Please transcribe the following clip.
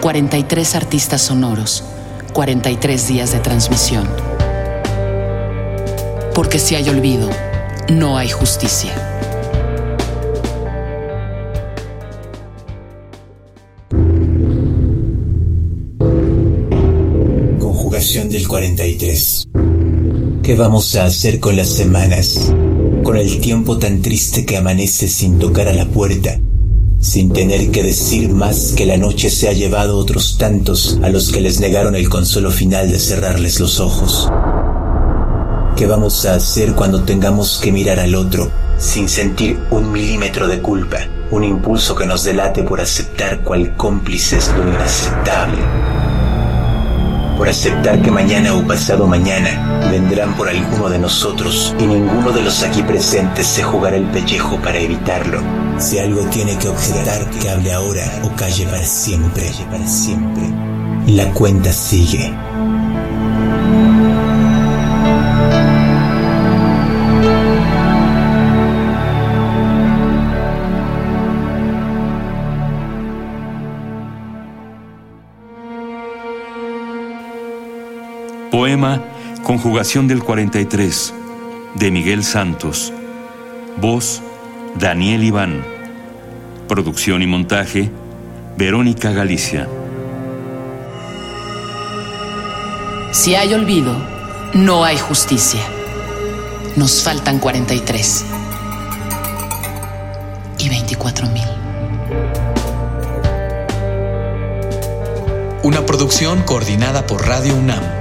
43 artistas sonoros, 43 días de transmisión. Porque si hay olvido, no hay justicia. Conjugación del 43. ¿Qué vamos a hacer con las semanas? Con el tiempo tan triste que amanece sin tocar a la puerta, sin tener que decir más que la noche se ha llevado otros tantos a los que les negaron el consuelo final de cerrarles los ojos. ¿Qué vamos a hacer cuando tengamos que mirar al otro sin sentir un milímetro de culpa, un impulso que nos delate por aceptar cual cómplices lo inaceptable? Por aceptar que mañana o pasado mañana vendrán por alguno de nosotros y ninguno de los aquí presentes se jugará el pellejo para evitarlo. Si algo tiene que objetar, que hable ahora o calle para siempre. La cuenta sigue. Poema Conjugación del 43 de Miguel Santos. Voz Daniel Iván. Producción y montaje Verónica Galicia. Si hay olvido, no hay justicia. Nos faltan 43 y 24 mil. Una producción coordinada por Radio UNAM